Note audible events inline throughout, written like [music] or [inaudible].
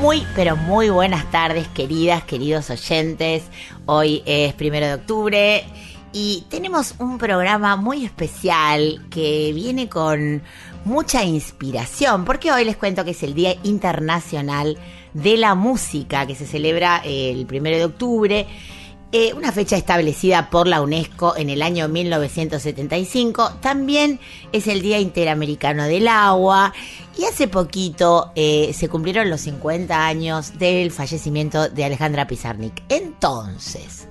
Muy, pero muy buenas tardes, queridas, queridos oyentes. Hoy es primero de octubre y tenemos un programa muy especial que viene con mucha inspiración, porque hoy les cuento que es el Día Internacional de la Música, que se celebra el primero de octubre. Eh, una fecha establecida por la UNESCO en el año 1975. También es el Día Interamericano del Agua. Y hace poquito eh, se cumplieron los 50 años del fallecimiento de Alejandra Pizarnik. Entonces,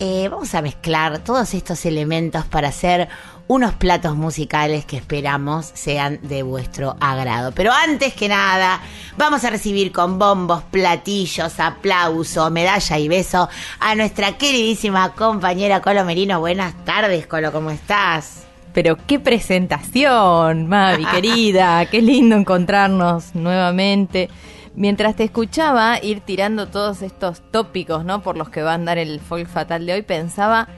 eh, vamos a mezclar todos estos elementos para hacer unos platos musicales que esperamos sean de vuestro agrado. Pero antes que nada, vamos a recibir con bombos, platillos, aplauso, medalla y beso a nuestra queridísima compañera Colo Merino. Buenas tardes, Colo, ¿cómo estás? Pero qué presentación, Mavi, [laughs] querida. Qué lindo encontrarnos nuevamente. Mientras te escuchaba ir tirando todos estos tópicos, ¿no? Por los que va a andar el folk fatal de hoy, pensaba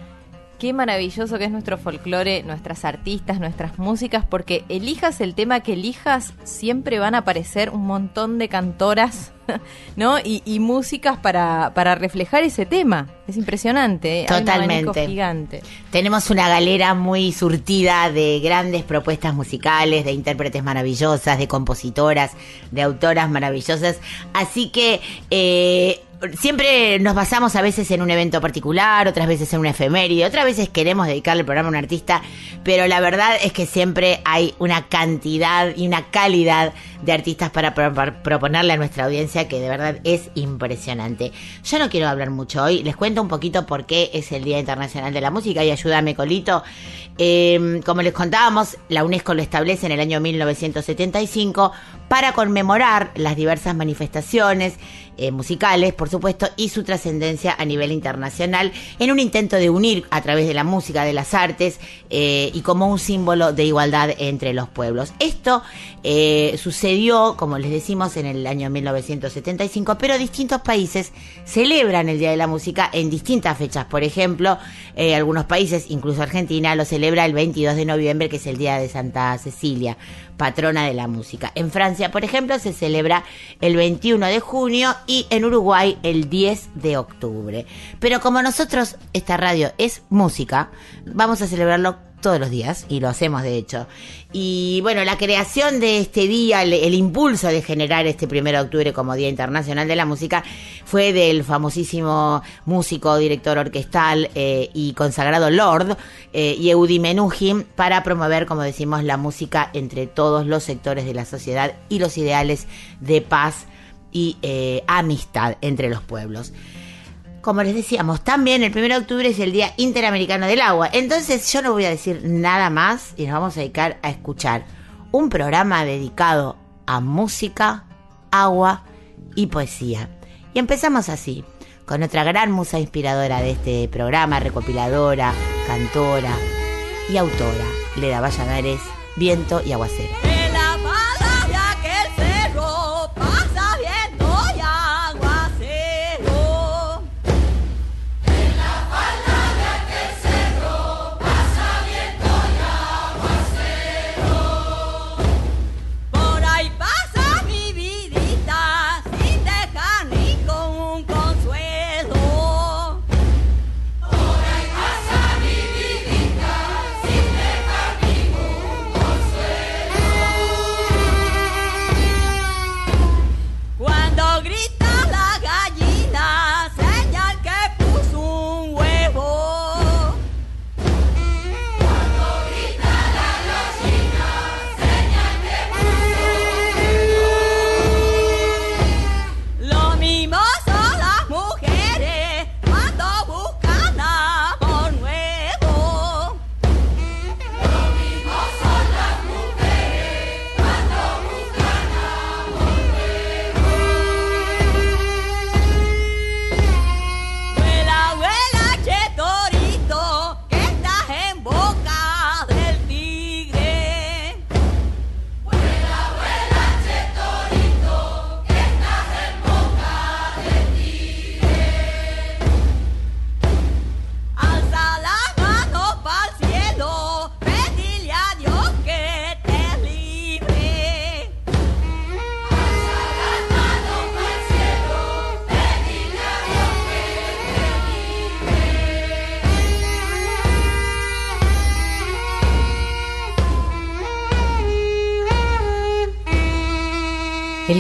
qué maravilloso que es nuestro folclore, nuestras artistas, nuestras músicas, porque elijas el tema que elijas, siempre van a aparecer un montón de cantoras, [laughs] ¿no? Y, y músicas para, para reflejar ese tema. Es impresionante, ¿eh? Hay un abanico Totalmente. gigante. Tenemos una galera muy surtida de grandes propuestas musicales, de intérpretes maravillosas, de compositoras, de autoras maravillosas. Así que eh, siempre nos basamos a veces en un evento particular, otras veces en una efeméride, otras veces queremos dedicarle el programa a un artista, pero la verdad es que siempre hay una cantidad y una calidad de artistas para pro- para proponerle a nuestra audiencia que de verdad es impresionante. Yo no quiero hablar mucho hoy, les cuento un poquito por qué es el Día Internacional de la Música y ayúdame Colito. Eh, como les contábamos, la UNESCO lo establece en el año 1975 para conmemorar las diversas manifestaciones eh, musicales, por supuesto, y su trascendencia a nivel internacional en un intento de unir a través de la música, de las artes eh, y como un símbolo de igualdad entre los pueblos. Esto eh, sucedió, como les decimos, en el año 1975, pero distintos países celebran el Día de la Música en distintas fechas. Por ejemplo, algunos países, incluso Argentina, lo celebra el 22 de noviembre, que es el Día de Santa Cecilia, patrona de la música. En Francia, por ejemplo, se celebra el 21 de junio y en Uruguay el 10 de octubre. Pero como nosotros, esta radio es música, vamos a celebrarlo todos los días y lo hacemos de hecho. Y bueno, la creación de este día, el, impulso de generar este primero de octubre como Día Internacional de la Música fue del famosísimo músico, director orquestal eh, y consagrado Lord eh, Yehudi Menuhin para promover, como decimos, la música entre todos los sectores de la sociedad y los ideales de paz y eh, amistad entre los pueblos. Como les decíamos, también el 1 de octubre es el Día Interamericano del Agua. Entonces yo no voy a decir nada más y nos vamos a dedicar a escuchar un programa dedicado a música, agua y poesía. Y empezamos así, con otra gran musa inspiradora de este programa, recopiladora, cantora y autora, Leda Valladares, Viento y Aguacero.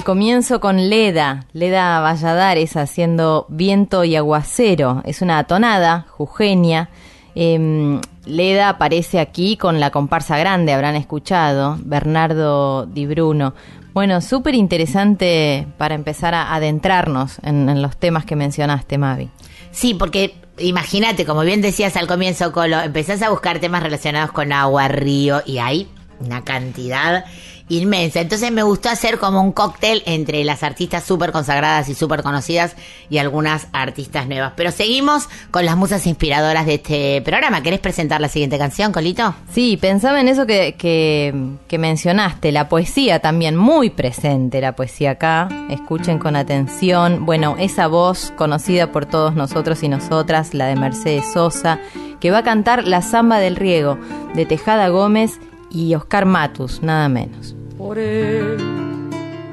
Comienzo con Leda, Leda Valladares haciendo viento y aguacero. Es una tonada jujeña. Em, Leda aparece aquí con la comparsa grande, habrán escuchado, Bernardo Di Bruno. Bueno, súper interesante para empezar a adentrarnos en, en los temas que mencionaste, Mavi. Sí, porque imagínate, como bien decías al comienzo, Colo, empezás a buscar temas relacionados con agua, río, y hay una cantidad inmensa. Entonces me gustó hacer como un cóctel entre las artistas súper consagradas y súper conocidas y algunas artistas nuevas. Pero seguimos con las musas inspiradoras de este programa. ¿Querés presentar la siguiente canción, Colito? Sí, pensaba en eso que, que, mencionaste, la poesía también, muy presente la poesía acá. Escuchen con atención. Bueno, esa voz conocida por todos nosotros y nosotras, la de Mercedes Sosa, que va a cantar La Zamba del Riego, de Tejada Gómez y Oscar Matus, nada menos. Por el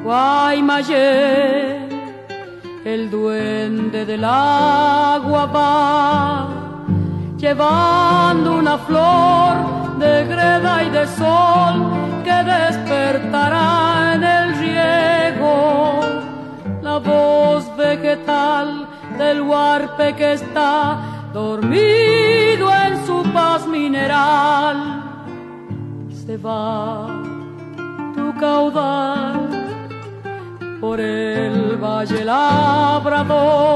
Guaymallén, el duende del agua va, llevando una flor de greda y de sol que despertará en el riego la voz vegetal del huarpe que está dormido en su paz mineral se va tu caudal por el valle labrador.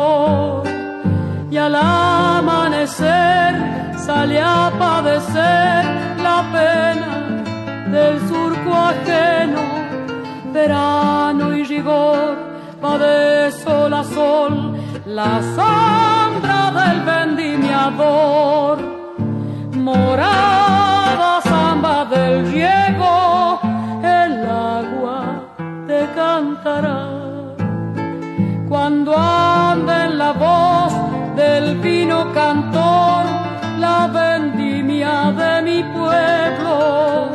Y al amanecer sale a padecer la pena del surco ajeno. Verano y rigor va de sol a sol la sombra del vendimiador. Morada Cuando ande en la voz del vino cantor, la vendimia de mi pueblo,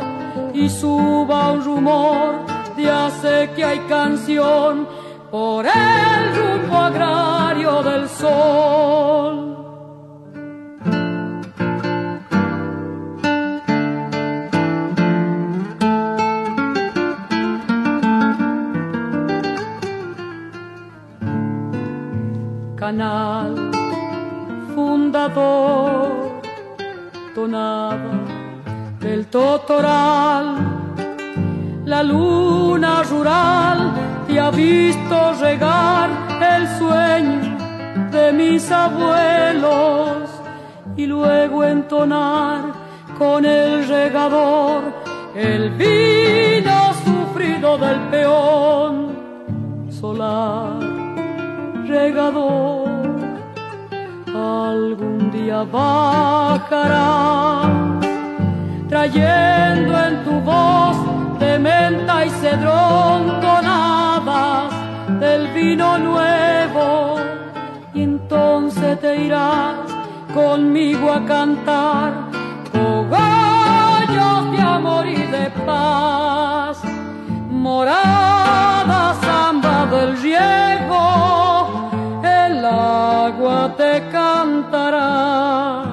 y suba un rumor de hace que hay canción por el rumbo agrario del sol. Fundador, tonada del totoral, la luna rural te ha visto regar el sueño de mis abuelos y luego entonar con el regador el vino sufrido del peón solar regador. Algún día bajará trayendo en tu voz de menta y cedrón tonadas del vino nuevo. Y entonces te irás conmigo a cantar cogollos te cantará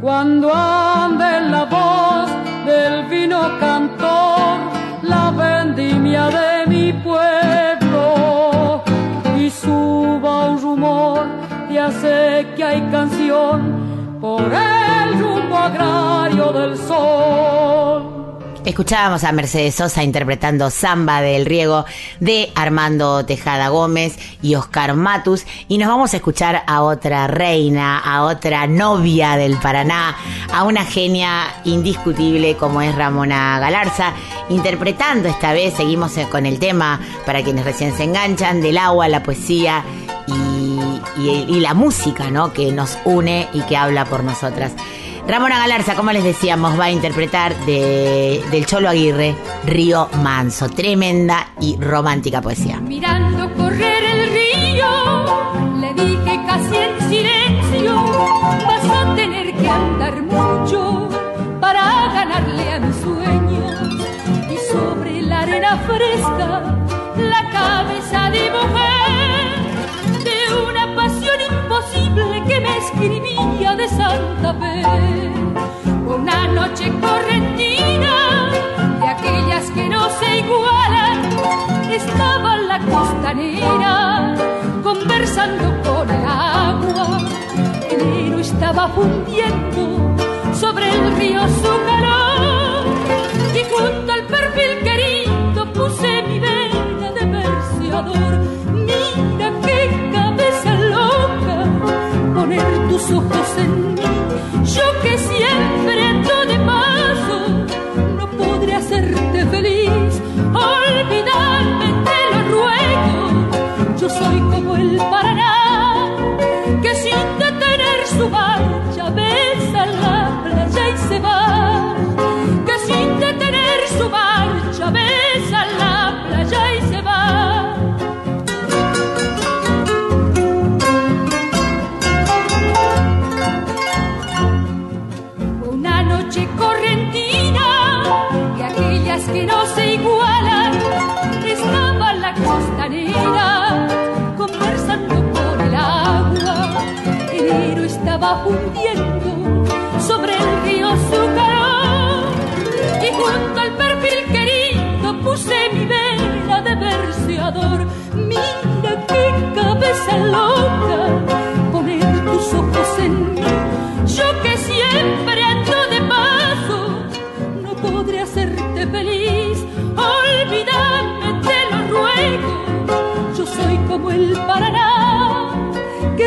cuando ande la voz del vino cantor la vendimia de mi pueblo y suba un rumor y hace que hay canción por el rumbo agrario del sol. Escuchábamos a Mercedes Sosa interpretando Samba del Riego de Armando Tejada Gómez y Oscar Matus. Y nos vamos a escuchar a otra reina, a otra novia del Paraná, a una genia indiscutible como es Ramona Galarza, interpretando esta vez, seguimos con el tema para quienes recién se enganchan, del agua, la poesía y, y- y la música, ¿no? Que nos une y que habla por nosotras. Ramona Galarza, como les decíamos, va a interpretar de, del Cholo Aguirre, Río Manso. Tremenda y romántica poesía. Mirando correr el río, le dije casi en silencio, vas a tener que andar mucho para ganarle a mis sueños. Y sobre la arena fresca, la cabeza de me escribía de Santa Fe. Una noche correntina de aquellas que no se igualan estaba la costanera conversando con el agua. Enero estaba fundiendo sobre el río su calor poner tus ojos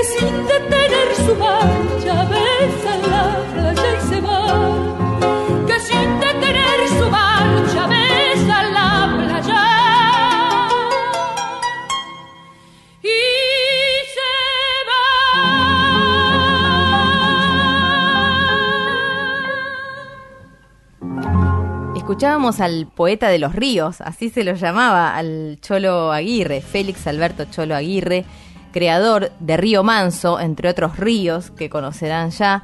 que sin detener su marcha besa la playa y se va. Que sin detener su marcha besa la playa. Y se va. Escuchábamos al poeta de los ríos, así se lo llamaba, al Cholo Aguirre, Félix Alberto Cholo Aguirre, creador de Río Manso, entre otros ríos que conocerán ya,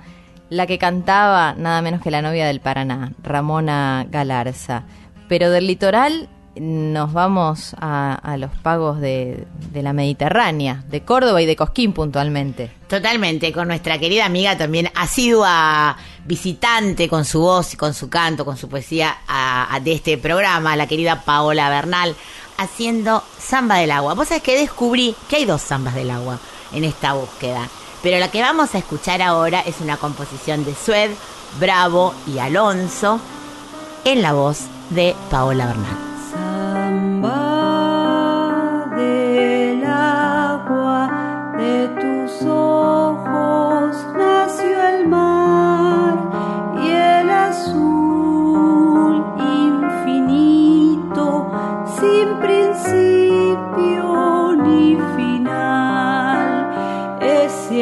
la que cantaba nada menos que la novia del Paraná, Ramona Galarza. Pero del litoral nos vamos a, a los pagos de, la Mediterránea, de Córdoba y de Cosquín puntualmente. Totalmente, con nuestra querida amiga también asidua visitante con su voz y con su canto, con su poesía a- a- de este programa, la querida Paola Bernal, haciendo Samba del Agua. Vos sabés que descubrí que hay dos zambas del agua en esta búsqueda, pero la que vamos a escuchar ahora es una composición de Sued, Bravo y Alonso en la voz de Paola Bernal.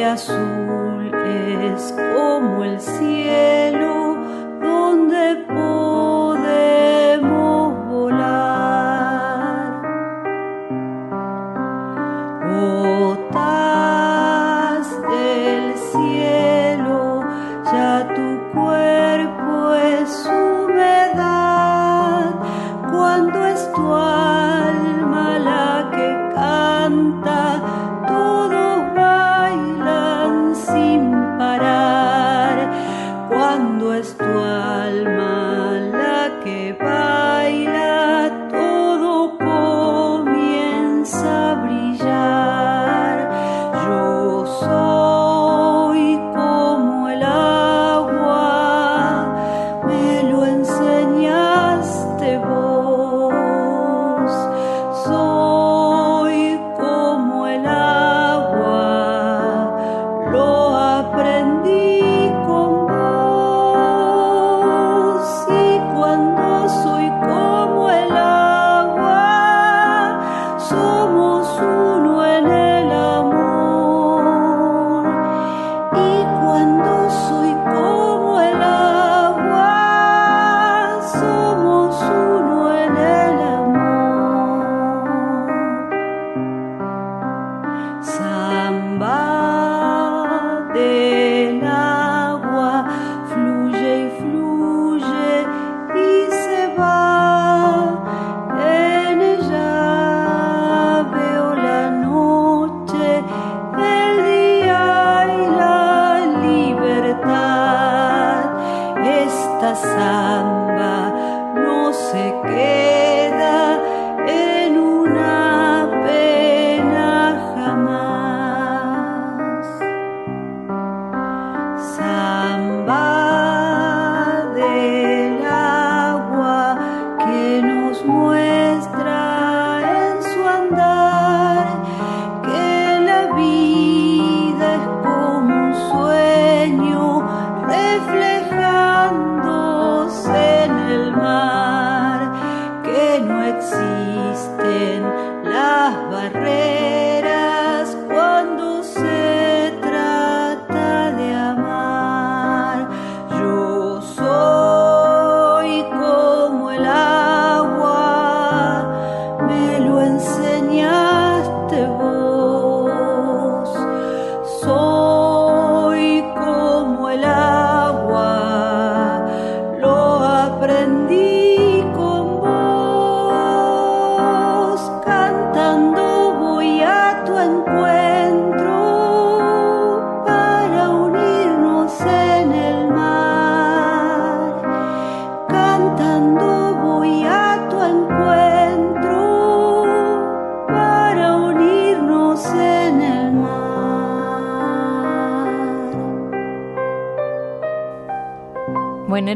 Azul es como el cielo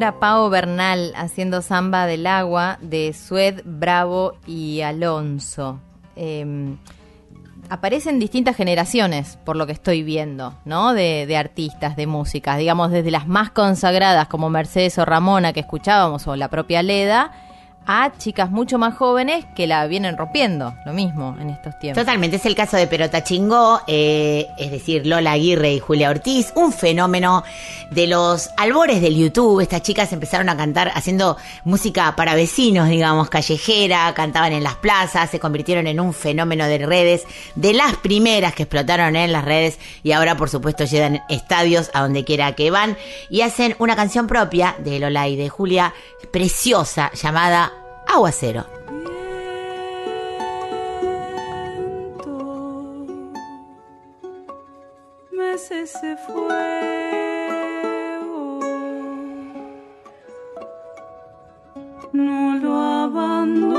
Bueno, era Pau Bernal haciendo samba del agua de Sued, Bravo y Alonso. Eh, aparecen distintas generaciones, por lo que estoy viendo, ¿no? De, de artistas, de músicas, digamos, desde las más consagradas como Mercedes o Ramona que escuchábamos, o la propia Leda, a chicas mucho más jóvenes que la vienen rompiendo, lo mismo en estos tiempos. Totalmente, es el caso de Perota Chingó, eh, es decir, Lola Aguirre y Julia Ortiz, un fenómeno de los albores del YouTube. Estas chicas empezaron a cantar haciendo música para vecinos, digamos, callejera, cantaban en las plazas, se convirtieron en un fenómeno de redes, de las primeras que explotaron en las redes y ahora, por supuesto, llegan estadios a donde quiera que van y hacen una canción propia de Lola y de Julia, preciosa, llamada Aguacero. meses se fue. No lo abandoné.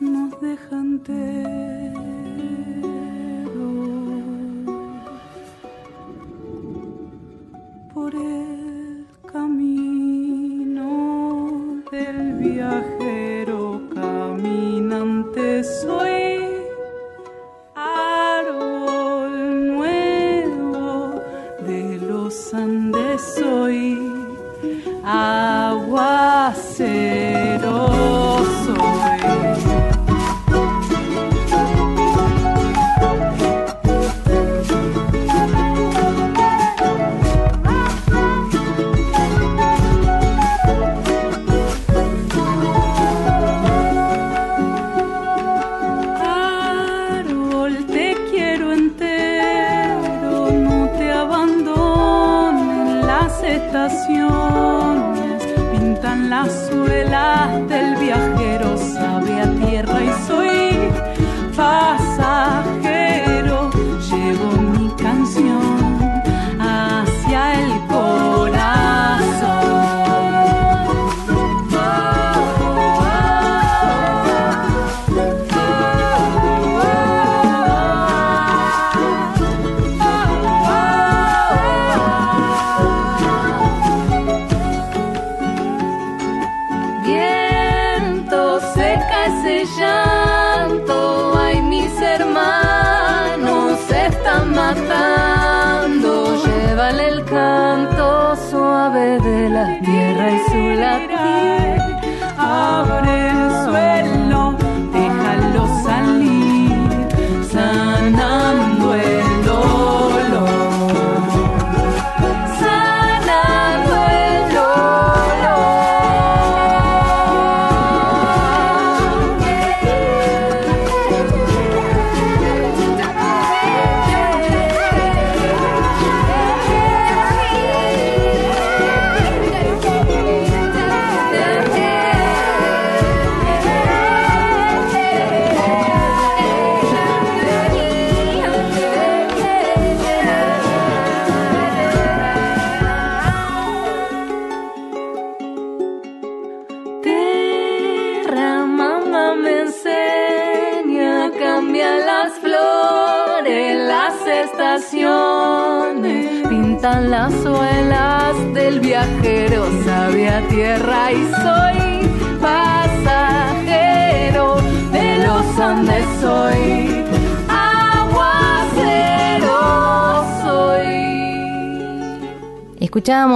Nos dejan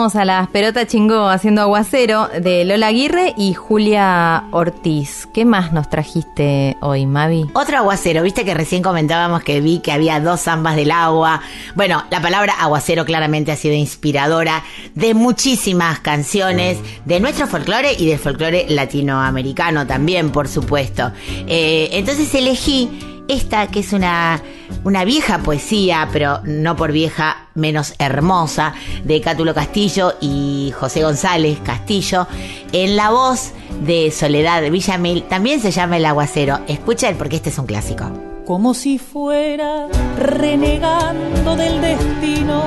A las Perota Chingó haciendo aguacero de Lola Aguirre y Julia Ortiz. ¿Qué más nos trajiste hoy, Mavi? Otro aguacero, viste que recién comentábamos que vi que había dos zambas del agua. Bueno, la palabra aguacero claramente ha sido inspiradora de muchísimas canciones de nuestro folclore y del folclore latinoamericano también, por supuesto. Eh, entonces elegí esta que es una, una vieja poesía, pero no por vieja menos hermosa, de Cátulo Castillo y José González Castillo, en la voz de Soledad Villamil, también se llama El Aguacero. Escucha el porque este es un clásico. Como si fuera renegando del destino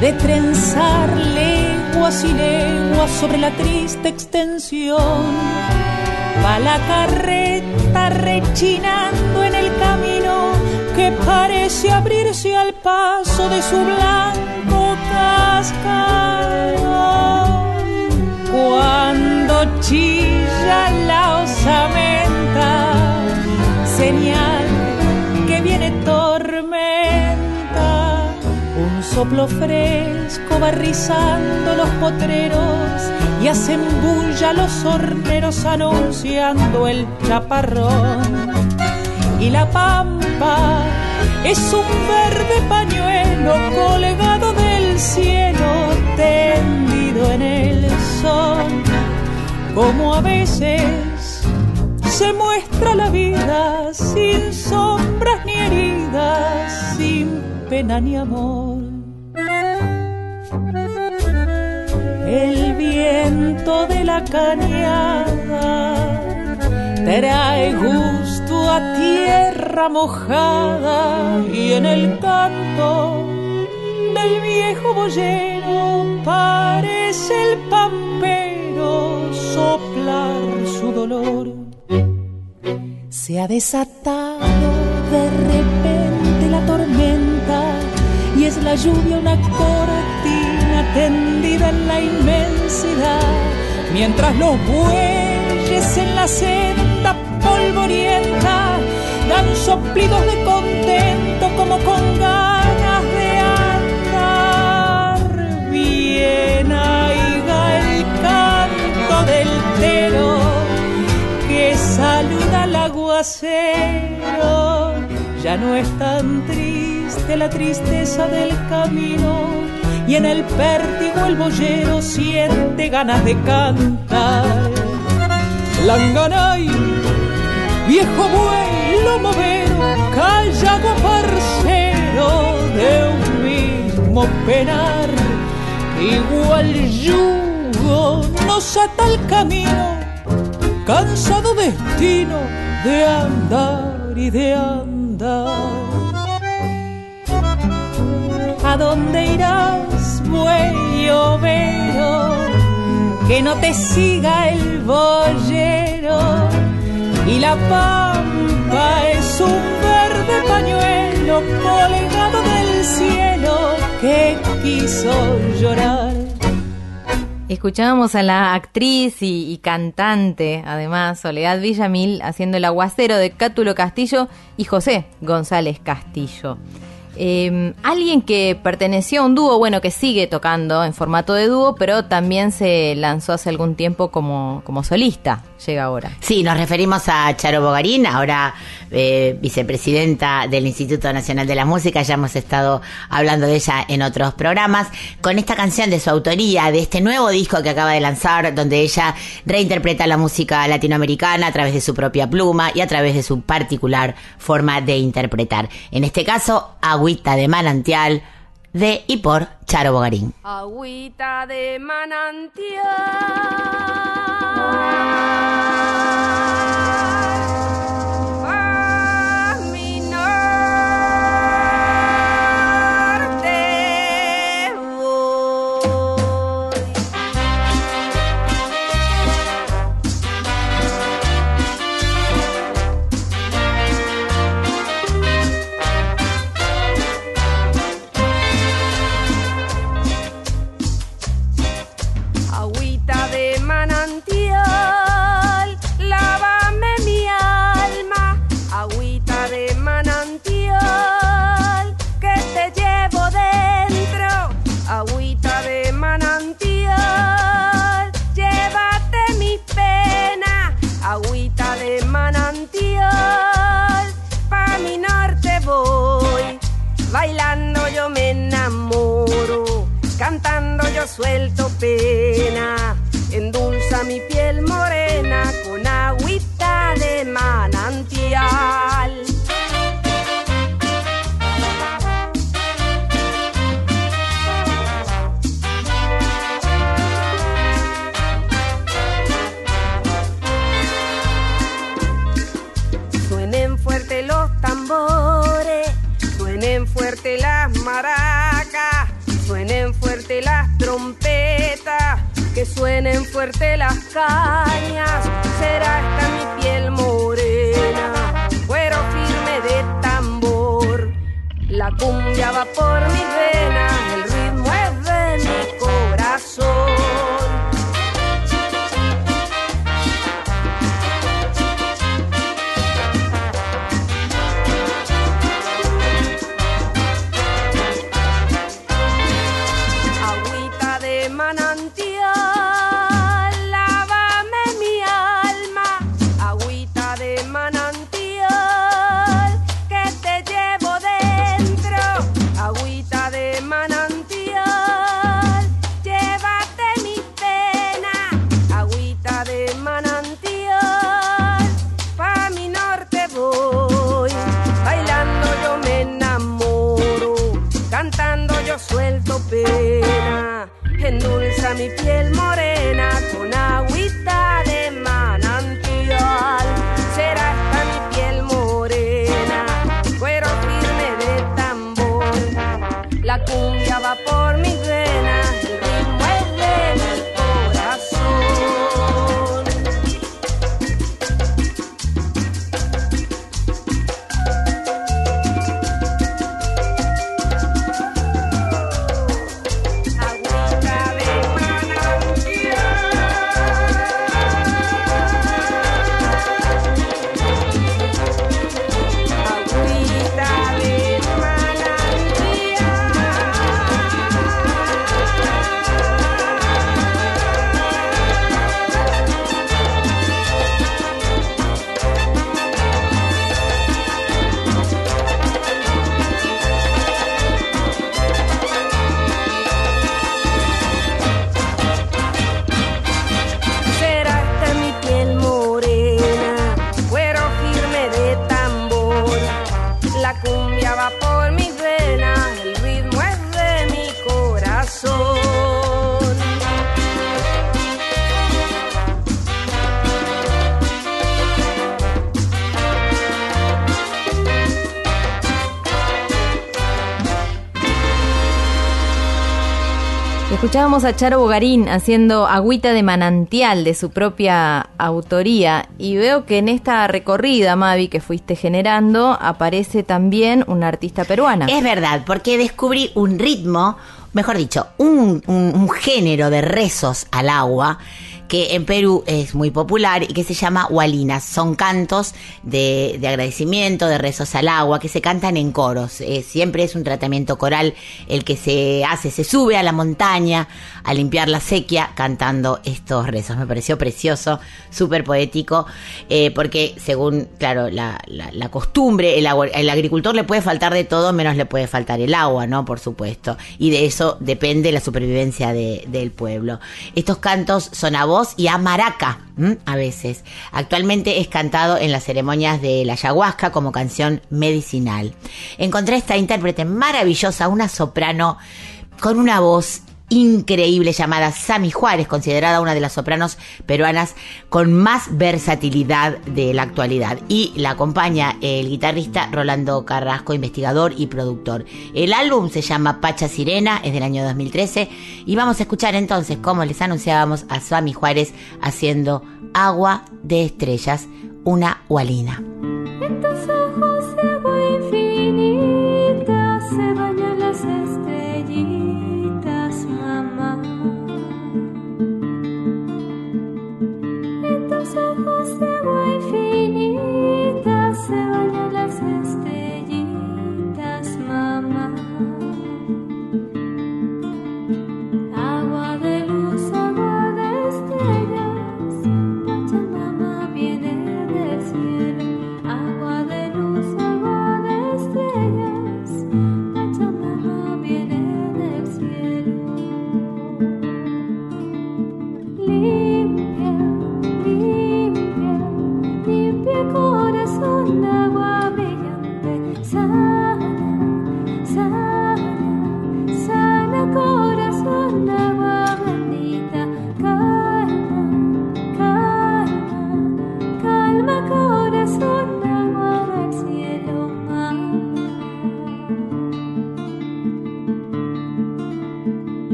de trenzar leguas y leguas sobre la triste extensión Va la carreta rechinando en que parece abrirse al paso de su blanco cascarón. Cuando chilla la osamenta, señal que viene tormenta. Un soplo fresco va rizando los potreros y hacen bulla los horneros anunciando el chaparrón. Y la pampa es un verde pañuelo colgado del cielo, tendido en el sol, como a veces se muestra la vida sin sombras ni heridas, sin pena ni amor. el viento de la cañada trae gusto a tierra mojada y en el canto del viejo boyero parece el pampero soplar su dolor. Se ha desatado de repente la tormenta y es la lluvia una cortina tendida en la inmensidad, mientras los bueyes en la senda polvorienta dan soplidos de contento como con ganas de andar. Bien aiga el canto del tero que saluda al aguacero. Ya no es tan triste la tristeza del camino y en el pértigo el boyero siente ganas de cantar. Langanay, viejo buey, lomo vero, callado parcero de un mismo penar, igual yugo nos ata el camino, cansado destino de andar y de andar. ¿A dónde irás, buey overo? Que no te siga el boyero. Y la pampa es un verde pañuelo colgado del cielo que quiso llorar. Escuchábamos a la actriz y, y, cantante, además, Soledad Villamil, haciendo el aguacero de Cátulo Castillo y José González Castillo. Eh, alguien que perteneció a un dúo, bueno, que sigue tocando en formato de dúo, pero también se lanzó hace algún tiempo como, como solista, llega ahora. Sí, nos referimos a Charo Bogarín, ahora eh, vicepresidenta del Instituto Nacional de la Música, ya hemos estado hablando de ella en otros programas, con esta canción de su autoría, de este nuevo disco que acaba de lanzar, donde ella reinterpreta la música latinoamericana a través de su propia pluma y a través de su particular forma de interpretar. En este caso, Agüita de Manantial de y por Charo Bogarín. Agüita de manantial. Corazón. Escuchábamos a Charo Bogarín haciendo agüita de manantial de su propia autoría y veo que en esta recorrida, Mavi, que fuiste generando, aparece también una artista peruana. Es verdad, porque descubrí un ritmo, mejor dicho, un, un- un género de rezos al agua que en Perú es muy popular y que se llama hualinas. Son cantos de, de agradecimiento, de rezos al agua, que se cantan en coros. Eh, siempre es un tratamiento coral el que se hace, se sube a la montaña a limpiar la sequía cantando estos rezos. Me pareció precioso, súper poético, eh, porque según, claro, la, costumbre, el, agricultor le puede faltar de todo, menos le puede faltar el agua, ¿no? Por supuesto. Y de eso depende la supervivencia de- del pueblo. Estos cantos son a voz y a maraca, a veces. Actualmente es cantado en las ceremonias de la ayahuasca como canción medicinal. Encontré esta intérprete maravillosa, una soprano con una voz increíble llamada Sami Juárez, considerada una de las sopranos peruanas con más versatilidad de la actualidad. Y la acompaña el guitarrista Rolando Carrasco, investigador y productor. El álbum se llama Pacha Sirena, es del año 2013. Y vamos a escuchar entonces, como les anunciábamos, a Sami Juárez haciendo Agua de Estrellas, una hualina. En tus ojos infinita se bañan las estrellitas,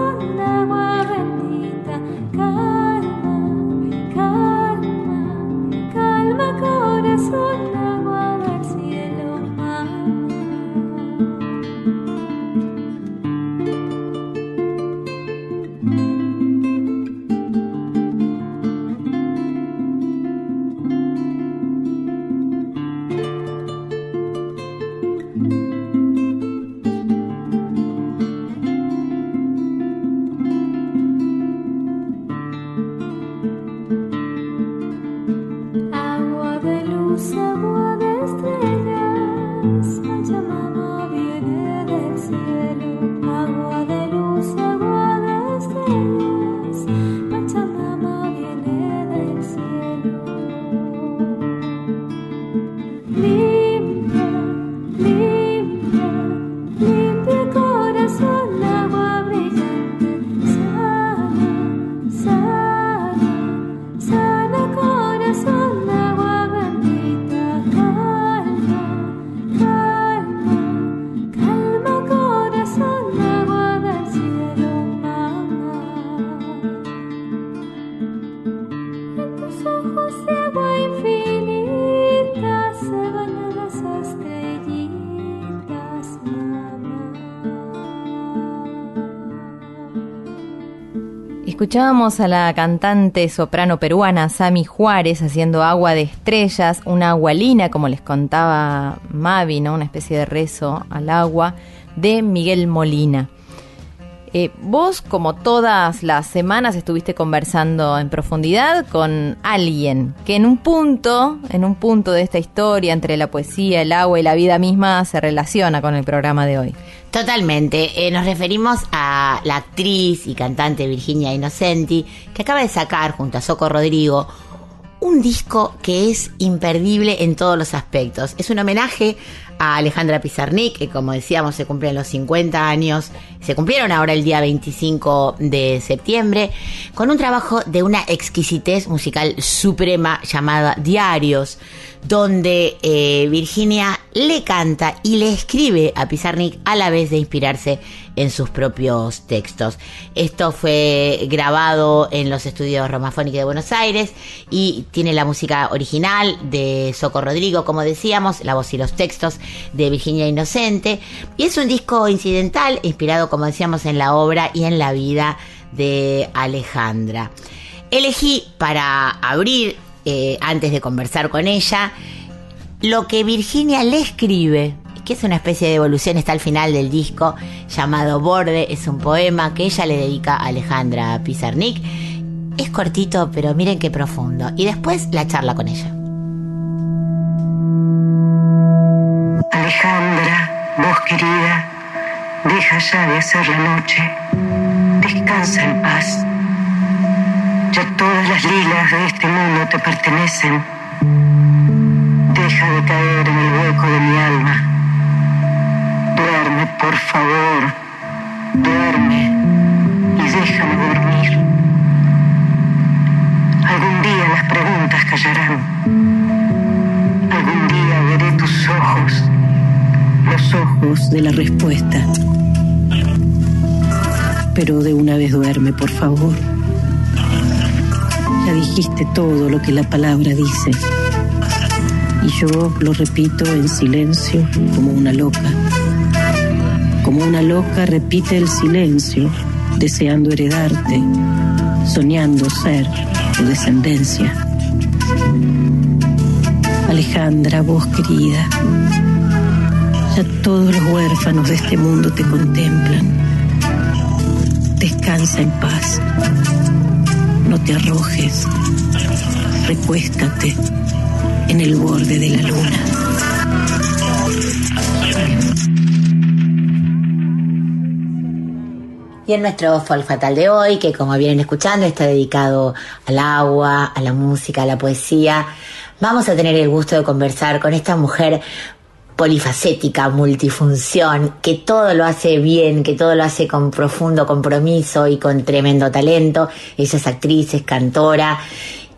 one that was Escuchábamos a la cantante soprano peruana Sami Juárez haciendo agua de estrellas, una agualina, como les contaba Mavi, ¿no? una especie de rezo al agua, de Miguel Molina. Eh, vos, como todas las semanas, estuviste conversando en profundidad con alguien que en un punto, en un punto de esta historia entre la poesía, el agua y la vida misma, se relaciona con el programa de hoy. Totalmente. Eh, nos referimos a la actriz y cantante Virginia Innocenti, que acaba de sacar junto a Soco Rodrigo un disco que es imperdible en todos los aspectos. Es un homenaje a Alejandra Pizarnik, que como decíamos se cumplen los 50 años, se cumplieron ahora el día 25 de septiembre, con un trabajo de una exquisitez musical suprema llamada Diarios donde eh, Virginia le canta y le escribe a Pizarnik a la vez de inspirarse en sus propios textos. Esto fue grabado en los estudios Romafónica de Buenos Aires y tiene la música original de Soco Rodrigo, como decíamos, la voz y los textos de Virginia Inocente. Y es un disco incidental inspirado, como decíamos, en la obra y en la vida de Alejandra. Elegí para abrir eh, antes de conversar con ella, lo que Virginia le escribe, que es una especie de evolución, está al final del disco, llamado Borde, es un poema que ella le dedica a Alejandra Pizarnik. Es cortito, pero miren qué profundo. Y después la charla con ella. Alejandra, vos querida, deja ya de hacer la noche. Descansa en paz ya todas las lilas de este mundo te pertenecen. Deja de caer en el hueco de mi alma. Duerme, por favor. Duerme y déjame dormir. Algún día las preguntas callarán. Algún día veré tus ojos, los ojos de la respuesta. Pero de una vez duerme, por favor dijiste todo lo que la palabra dice. Y yo lo repito en silencio como una loca. Como una loca repite el silencio, deseando heredarte, soñando ser tu descendencia. Alejandra, vos querida, ya todos los huérfanos de este mundo te contemplan. Descansa en paz no te arrojes. Recuéstate en el borde de la luna. Y en nuestro Folk Fatal de hoy, que como vienen escuchando está dedicado al agua, a la música, a la poesía, vamos a tener el gusto de conversar con esta mujer polifacética, multifunción, que todo lo hace bien, que todo lo hace con profundo compromiso y con tremendo talento. Ella es actriz, es cantora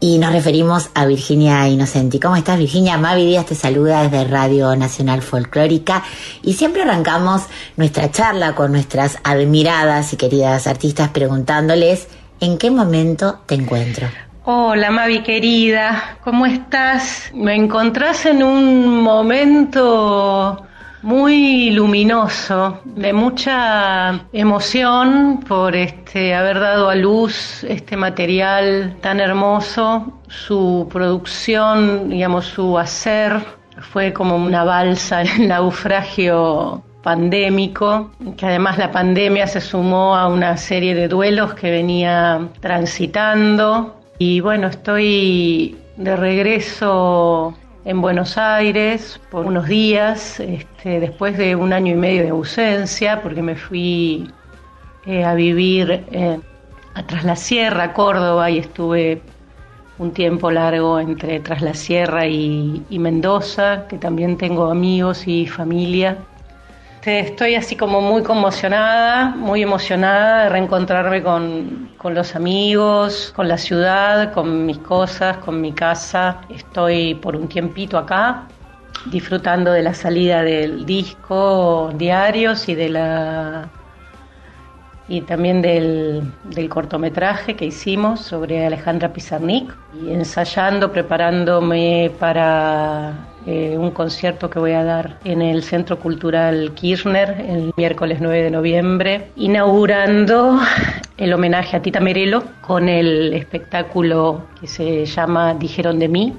y nos referimos a Virginia Inocenti. ¿Cómo estás, Virginia? Mavi Díaz te saluda desde Radio Nacional Folclórica y siempre arrancamos nuestra charla con nuestras admiradas y queridas artistas preguntándoles en qué momento te encuentro. Hola Mavi querida, ¿cómo estás? Me encontrás en un momento muy luminoso, de mucha emoción por este haber dado a luz este material tan hermoso, su producción, digamos, su hacer fue como una balsa en el naufragio pandémico, que además la pandemia se sumó a una serie de duelos que venía transitando. Y bueno, estoy de regreso en Buenos Aires por unos días, este, después de un año y medio de ausencia, porque me fui eh, a vivir a Tras la Sierra, Córdoba, y estuve un tiempo largo entre Tras la Sierra y Mendoza, que también tengo amigos y familia este, estoy así como muy conmocionada, muy emocionada de reencontrarme con, los amigos, con la ciudad, con mis cosas, con mi casa. Estoy por un tiempito acá, disfrutando de la salida del disco diarios y de la y también del, del, cortometraje que hicimos sobre Alejandra Pizarnik y ensayando, preparándome para eh, un concierto que voy a dar en el Centro Cultural Kirchner el miércoles 9 de noviembre, inaugurando el homenaje a Tita Merelo con el espectáculo que se llama Dijeron de mí,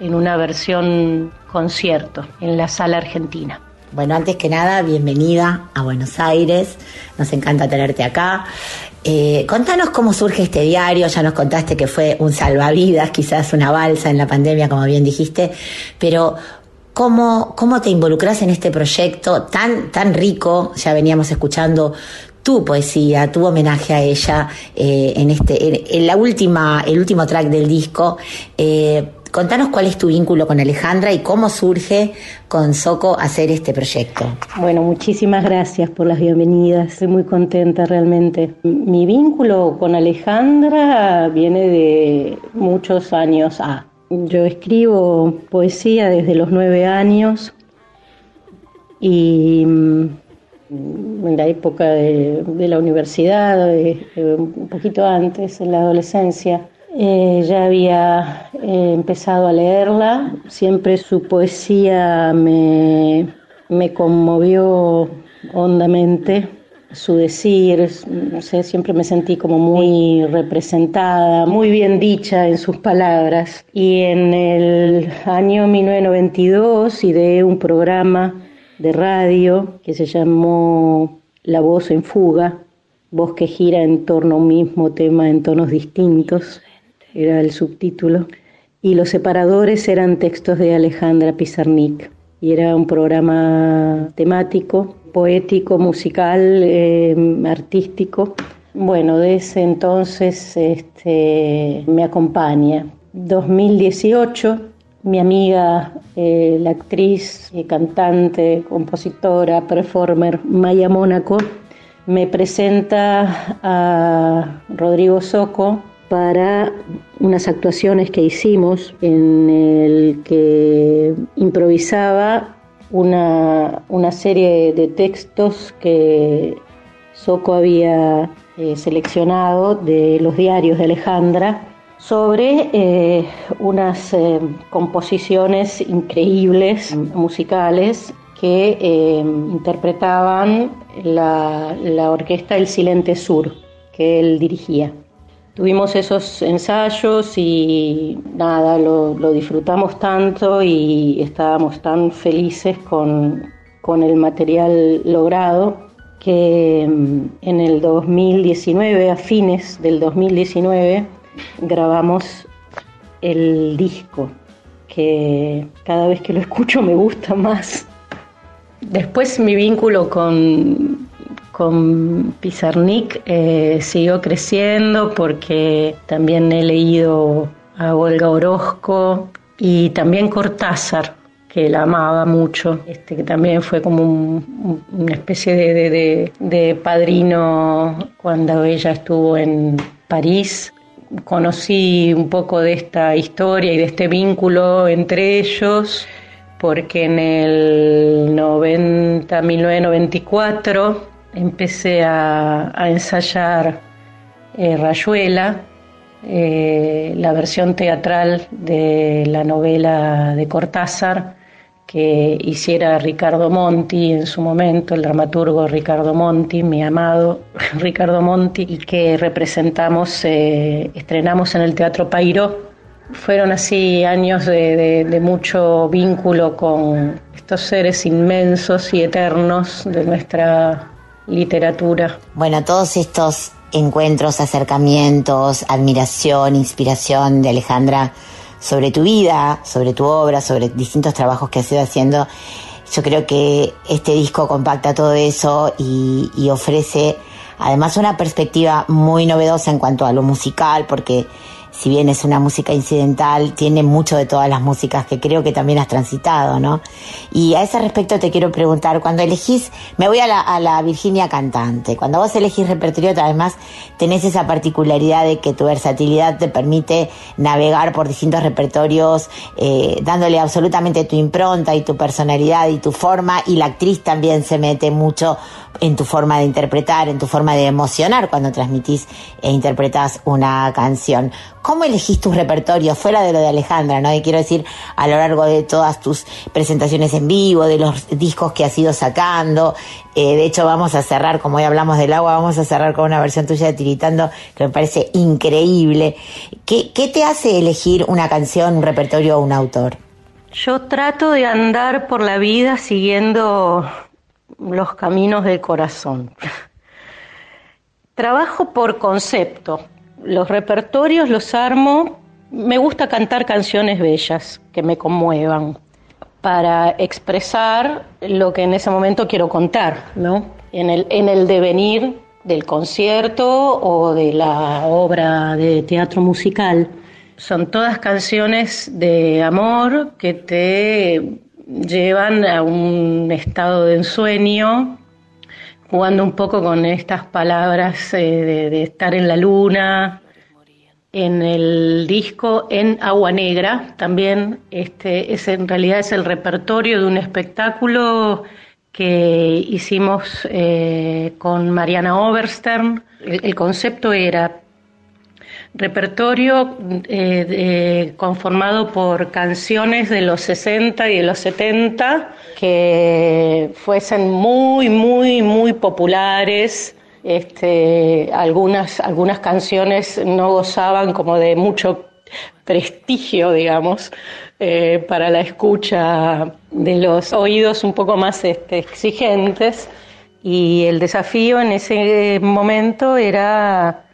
en una versión concierto en la sala argentina. Bueno, antes que nada, bienvenida a Buenos Aires. Nos encanta tenerte acá. Eh, contanos cómo surge este diario. Ya nos contaste que fue un salvavidas, quizás una balsa en la pandemia, como bien dijiste. Pero ¿cómo, cómo te involucras en este proyecto tan, tan rico? Ya veníamos escuchando tu poesía, tu homenaje a ella eh, en este, en, la última, el último track del disco. Eh, Contanos cuál es tu vínculo con Alejandra y cómo surge con Soco hacer este proyecto. Bueno, muchísimas gracias por las bienvenidas. Estoy muy contenta realmente. Mi vínculo con Alejandra viene de muchos años. Ah, yo escribo poesía desde los nueve años y mm, en la época de, la universidad, un poquito antes, en la adolescencia, eh, ya había eh, empezado a leerla, siempre su poesía me, me conmovió hondamente, su decir, no sé, siempre me sentí como muy representada, muy bien dicha en sus palabras. Y en el año 1992 ideé un programa de radio que se llamó La voz en fuga, voz que gira en torno a un mismo tema en tonos distintos era el subtítulo, y los separadores eran textos de Alejandra Pizarnik. Y era un programa temático, poético, musical, em, artístico. Bueno, de ese entonces este, me acompaña. 2018, mi amiga, eh, la actriz, eh, cantante, compositora, performer Maya Mónaco, me presenta a Rodrigo Soco, para unas actuaciones que hicimos en el que improvisaba una, serie de textos que Soco había eh, seleccionado de los diarios de Alejandra sobre eh, unas eh, composiciones increíbles musicales que interpretaban la, la orquesta El Silente Sur que él dirigía. Tuvimos esos ensayos y nada, lo, disfrutamos tanto y estábamos tan felices con, el material logrado que mm, en el 2019, a fines del 2019, grabamos el disco, que cada vez que lo escucho me gusta más. Después mi vínculo con, con Pizarnik eh, siguió creciendo porque también he leído a Olga Orozco y también Cortázar, que la amaba mucho, este, que también fue como una especie de, de, padrino cuando ella estuvo en París. Conocí un poco de esta historia y de este vínculo entre ellos porque en el 90, 1994 empecé a, ensayar eh, Rayuela, eh, la versión teatral de la novela de Cortázar que hiciera Ricardo Monti en su momento, el dramaturgo Ricardo Monti, mi amado [laughs] Ricardo Monti, y que representamos, eh, estrenamos en el Teatro Pairo Fueron así años de, de- de mucho vínculo con estos seres inmensos y eternos de nuestra literatura. Bueno, todos estos encuentros, acercamientos, admiración, inspiración de Alejandra sobre tu vida, sobre tu obra, sobre distintos trabajos que has ido haciendo, yo creo que este disco compacta todo eso y, y ofrece además una perspectiva muy novedosa en cuanto a lo musical, porque si bien es una música incidental, tiene mucho de todas las músicas que creo que también has transitado, ¿no? Y a ese respecto te quiero preguntar, cuando elegís, me voy a la, Virginia cantante, cuando vos elegís repertorio, además tenés esa particularidad de que tu versatilidad te permite navegar por distintos repertorios, eh, dándole absolutamente tu impronta y tu personalidad y tu forma, y la actriz también se mete mucho en tu forma de interpretar, en tu forma de emocionar cuando transmitís e interpretás una canción. ¿Cómo elegís tus repertorios fuera de lo de Alejandra, no? Y quiero decir, a lo largo de todas tus presentaciones en vivo, de los discos que has ido sacando. Eh, de hecho, vamos a cerrar, como hoy hablamos del agua, vamos a cerrar con una versión tuya de Tiritando que me parece increíble. ¿Qué, qué te hace elegir una canción, un repertorio o un autor? Yo trato de andar por la vida siguiendo los caminos del corazón. [laughs] Trabajo por concepto. Los repertorios los armo. Me gusta cantar canciones bellas que me conmuevan para expresar lo que en ese momento quiero contar, ¿no? En el, en el devenir del concierto o de la obra de teatro musical. Son todas canciones de amor que te llevan a un estado de ensueño, jugando un poco con estas palabras eh, de, estar en la luna, en el disco En Agua Negra, también este es en realidad es el repertorio de un espectáculo que hicimos eh, con Mariana Oberstern. El concepto era repertorio eh, conformado por canciones de los 60 y de los 70 que fuesen muy, muy, muy populares. Este, algunas, algunas canciones no gozaban como de mucho prestigio, digamos, eh, para la escucha de los oídos un poco más este, exigentes. Y el desafío en ese momento era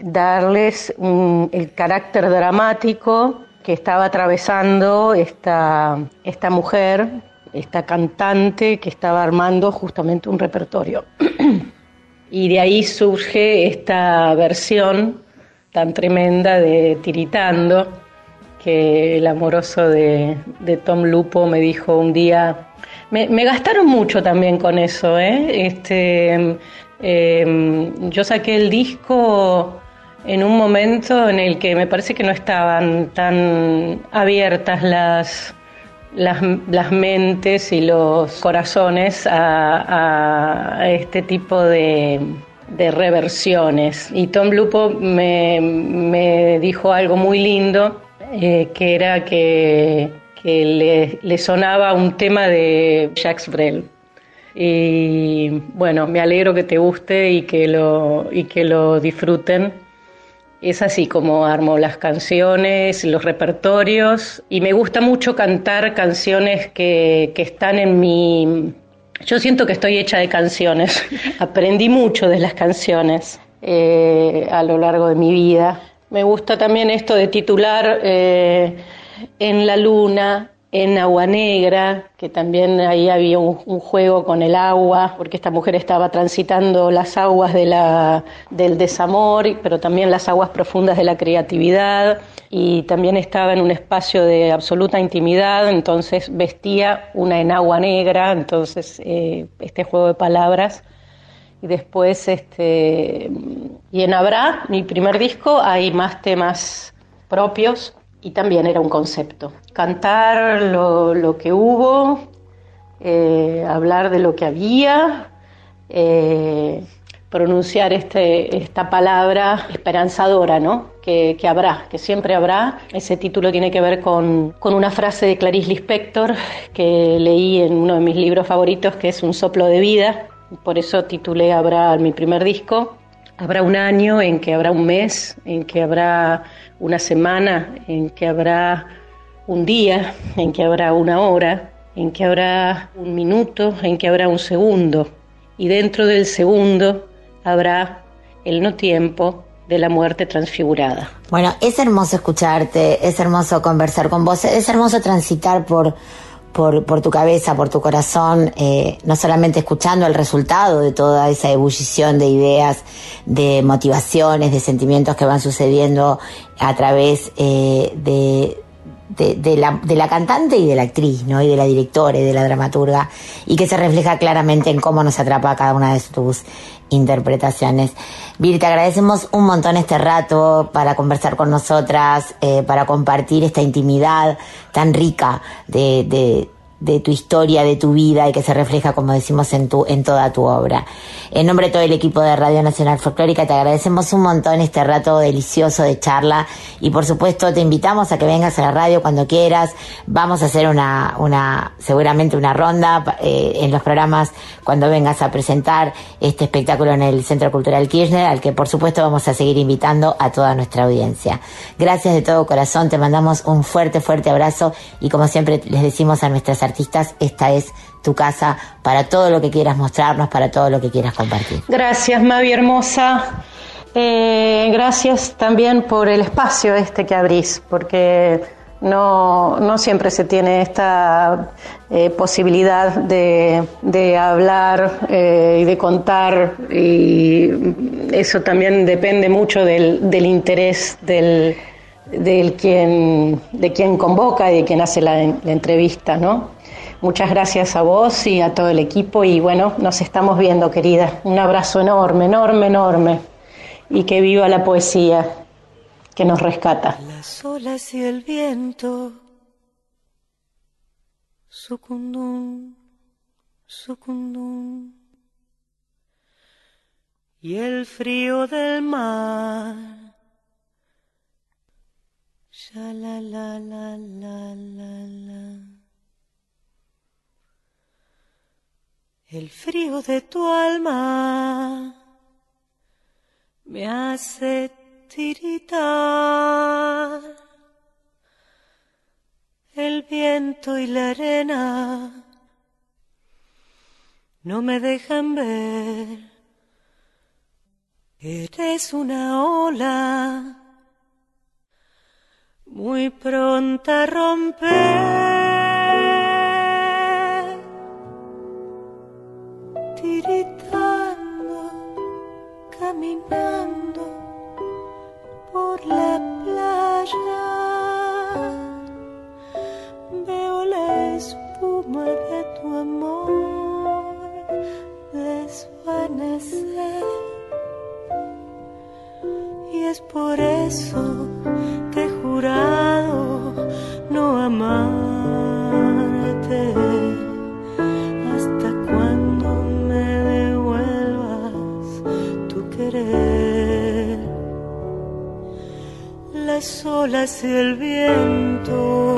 darles el carácter dramático que estaba atravesando esta, esta mujer, esta cantante que estaba armando justamente un repertorio. [clears throat] y de ahí surge esta versión tan tremenda de Tiritando, que el amoroso de, Tom Lupo me dijo un día, me, me gastaron mucho también con eso, ¿eh? Este, eh, yo saqué el disco en un momento en el que me parece que no estaban tan abiertas las, las, mentes y los corazones a, este tipo de, de reversiones. Y Tom Lupo me, dijo algo muy lindo, eh, que era que, que le, le sonaba un tema de Jacques Brel. Y bueno, me alegro que te guste y que lo, y que lo disfruten. Es así como armo las canciones, los repertorios y me gusta mucho cantar canciones que, que están en mi... Yo siento que estoy hecha de canciones, [laughs] aprendí mucho de las canciones eh, a lo largo de mi vida. Me gusta también esto de titular eh, En la luna, en Agua Negra, que también ahí había un, juego con el agua, porque esta mujer estaba transitando las aguas del desamor, pero también las aguas profundas de la creatividad, y también estaba en un espacio de absoluta intimidad, entonces vestía una enagua negra, entonces eh, este juego de palabras. Y después, este, y en Habrá, mi primer disco, hay más temas propios y también era un concepto. Cantar lo, lo que hubo, eh, hablar de lo que había, eh, pronunciar este, esta palabra esperanzadora, ¿no? Que, que, habrá, que siempre habrá. Ese título tiene que ver con, con una frase de Clarice Lispector que leí en uno de mis libros favoritos, que es Un soplo de vida. Por eso titulé Habrá mi primer disco. Habrá un año, en que habrá un mes, en que habrá una semana, en que habrá un día, en que habrá una hora, en que habrá un minuto, en que habrá un segundo. Y dentro del segundo habrá el no tiempo de la muerte transfigurada. Bueno, es hermoso escucharte, es hermoso conversar con vos, es hermoso transitar por, por, por tu cabeza, por tu corazón, eh, no solamente escuchando el resultado de toda esa ebullición de ideas, de motivaciones, de sentimientos que van sucediendo a través eh, de, de, la, de la cantante y de la actriz, ¿no? Y de la directora y de la dramaturga, y que se refleja claramente en cómo nos atrapa cada una de tus interpretaciones. Vir, te agradecemos un montón este rato para conversar con nosotras, eh, para compartir esta intimidad tan rica de, de tu historia, de tu vida y que se refleja, como decimos, en, tu, en toda tu obra. En nombre de todo el equipo de Radio Nacional Folclórica, te agradecemos un montón este rato delicioso de charla y por supuesto te invitamos a que vengas a la radio cuando quieras. Vamos a hacer una, una seguramente una ronda eh, en los programas cuando vengas a presentar este espectáculo en el Centro Cultural Kirchner, al que por supuesto vamos a seguir invitando a toda nuestra audiencia. Gracias de todo corazón, te mandamos un fuerte, fuerte abrazo y como siempre les decimos a nuestras artistas, esta es tu casa para todo lo que quieras mostrarnos, para todo lo que quieras compartir. Gracias, Mavi hermosa. Eh, gracias también por el espacio este que abrís, porque no, no siempre se tiene esta eh, posibilidad de, de hablar eh, y de contar, y eso también depende mucho del, del interés del, del quien, de quien convoca y de quien hace la, la entrevista, ¿no? Muchas gracias a vos y a todo el equipo y bueno, nos estamos viendo, querida. Un abrazo enorme, enorme, enorme. Y que viva la poesía que nos rescata. Las olas y el viento, sucundum, sucundum. Y el frío del mar, la la la la la la. El frío de tu alma me hace tiritar. El viento y la arena no me dejan ver. Eres una ola muy pronta a romper. Caminando por la playa. Veo la espuma de tu amor desvanecer. Y es por eso olas y el viento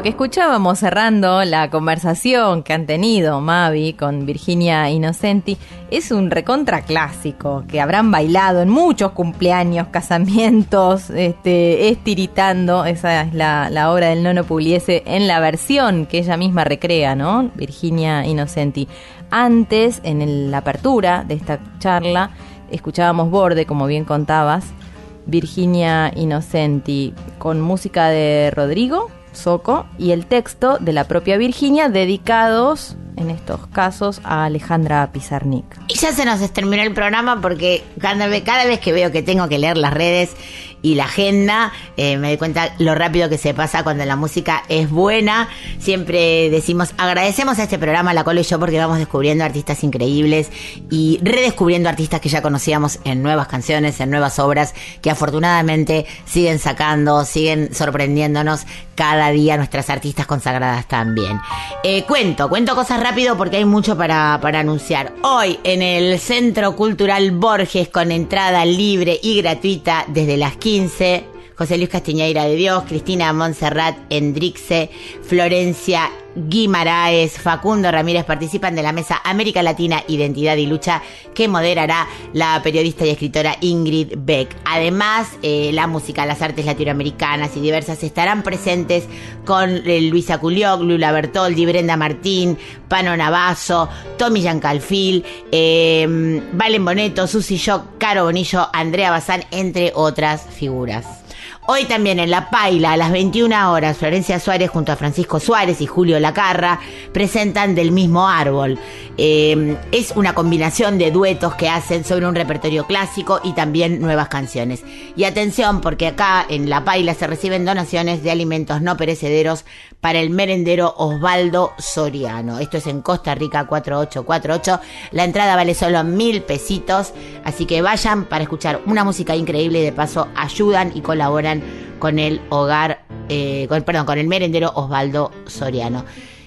lo que escuchábamos cerrando la conversación que han tenido Mavi con Virginia Innocenti es un recontra clásico que habrán bailado en muchos cumpleaños, casamientos, este, estiritando. Esa es la, obra del Nono Pugliese en la versión que ella misma recrea, ¿no? Virginia Innocenti. Antes, en la apertura de esta charla, escuchábamos Borde, como bien contabas, Virginia Innocenti, con música de Rodrigo Soco y el texto de la propia Virginia, dedicados en estos casos a Alejandra Pizarnik. Y ya se nos terminó el programa porque cada cada vez que veo que tengo que leer las redes y la agenda, eh, me doy cuenta lo rápido que se pasa cuando la música es buena. Siempre decimos, agradecemos a este programa, La Colo y yo, porque vamos descubriendo artistas increíbles y redescubriendo artistas que ya conocíamos en nuevas canciones, en nuevas obras, que afortunadamente siguen sacando, siguen sorprendiéndonos cada día nuestras artistas consagradas también. Eh, cuento, cuento cosas rápido porque hay mucho para, para anunciar. Hoy en el Centro Cultural Borges con entrada libre y gratuita desde las 15 15 José Luis Castiñeira de Dios, Cristina Montserrat Endrixe, Florencia Guimaraes, Facundo Ramírez participan de la mesa América Latina, Identidad y Lucha que moderará la periodista y escritora Ingrid Beck. Además, eh, la música, las artes latinoamericanas y diversas estarán presentes con eh, Luisa Culioc, Lula Bertoldi, Brenda Martín, Pano Navazo, Tommy Giancalfil, eh, Valen Boneto, Susi Shock, Caro Bonillo, Andrea Bazán, entre otras figuras. Hoy también en La Paila, a las 21 horas, Florencia Suárez junto a Francisco Suárez y Julio Lacarra presentan Del mismo árbol. Eh, es una combinación de duetos que hacen sobre un repertorio clásico y también nuevas canciones. Y atención, porque acá en La Paila se reciben donaciones de alimentos no perecederos para el merendero Osvaldo Soriano. Esto es en Costa Rica 4848. La entrada vale solo mil pesitos, así que vayan para escuchar una música increíble y de paso ayudan y colaboran con el hogar, eh, con, perdón, con el merendero Osvaldo Soriano.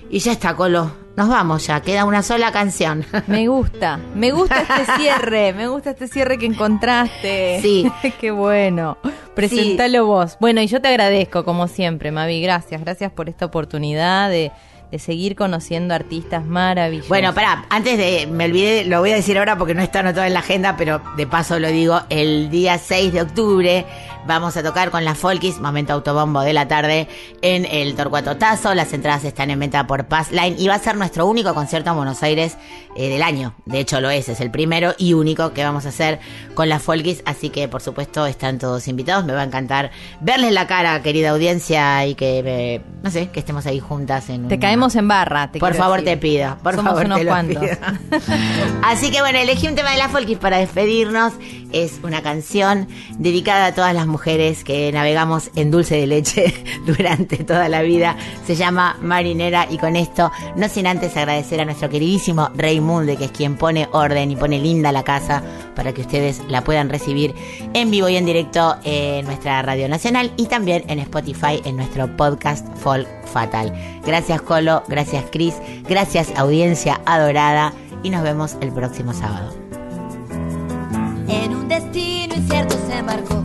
Y ya está, Colo. Nos vamos ya, queda una sola canción. [laughs] Me gusta, me gusta este [laughs] cierre, me gusta este cierre que encontraste. Sí. [laughs] Qué bueno. Presentalo vos. Bueno, y yo te agradezco, como siempre, Mavi. Gracias, gracias por esta oportunidad de, de seguir conociendo artistas maravillosos. Bueno, pará, antes de, me olvidé, lo voy a decir ahora porque no está anotado en la agenda, pero de paso lo digo, el día 6 de octubre vamos a tocar con la Folkis, momento autobombo de la tarde, en el Torcuato Tazo, las entradas están en venta por Passline y va a ser nuestro único concierto en Buenos Aires eh, del año, de hecho lo es, es el primero y único que vamos a hacer con la Folkis, así que por supuesto están todos invitados, me va a encantar verles la cara, querida audiencia, y que, eh, no sé, que estemos ahí juntas en Te una- caemos en barra. Te por favor decir. te pido, por Somos favor unos te cuantos. pido. [laughs] Así que bueno, elegí un tema de la Folkis para despedirnos. Es una canción dedicada a todas las mujeres que navegamos en dulce de leche [laughs] durante toda la vida. Se llama Marinera y con esto, no sin antes agradecer a nuestro queridísimo Reymunde, que es quien pone orden y pone linda la casa para que ustedes la puedan recibir en vivo y en directo en nuestra radio nacional y también en Spotify en nuestro podcast Folk Fatal. Gracias Colo, gracias Cris, gracias audiencia adorada y nos vemos el próximo sábado. En un destino incierto se embarcó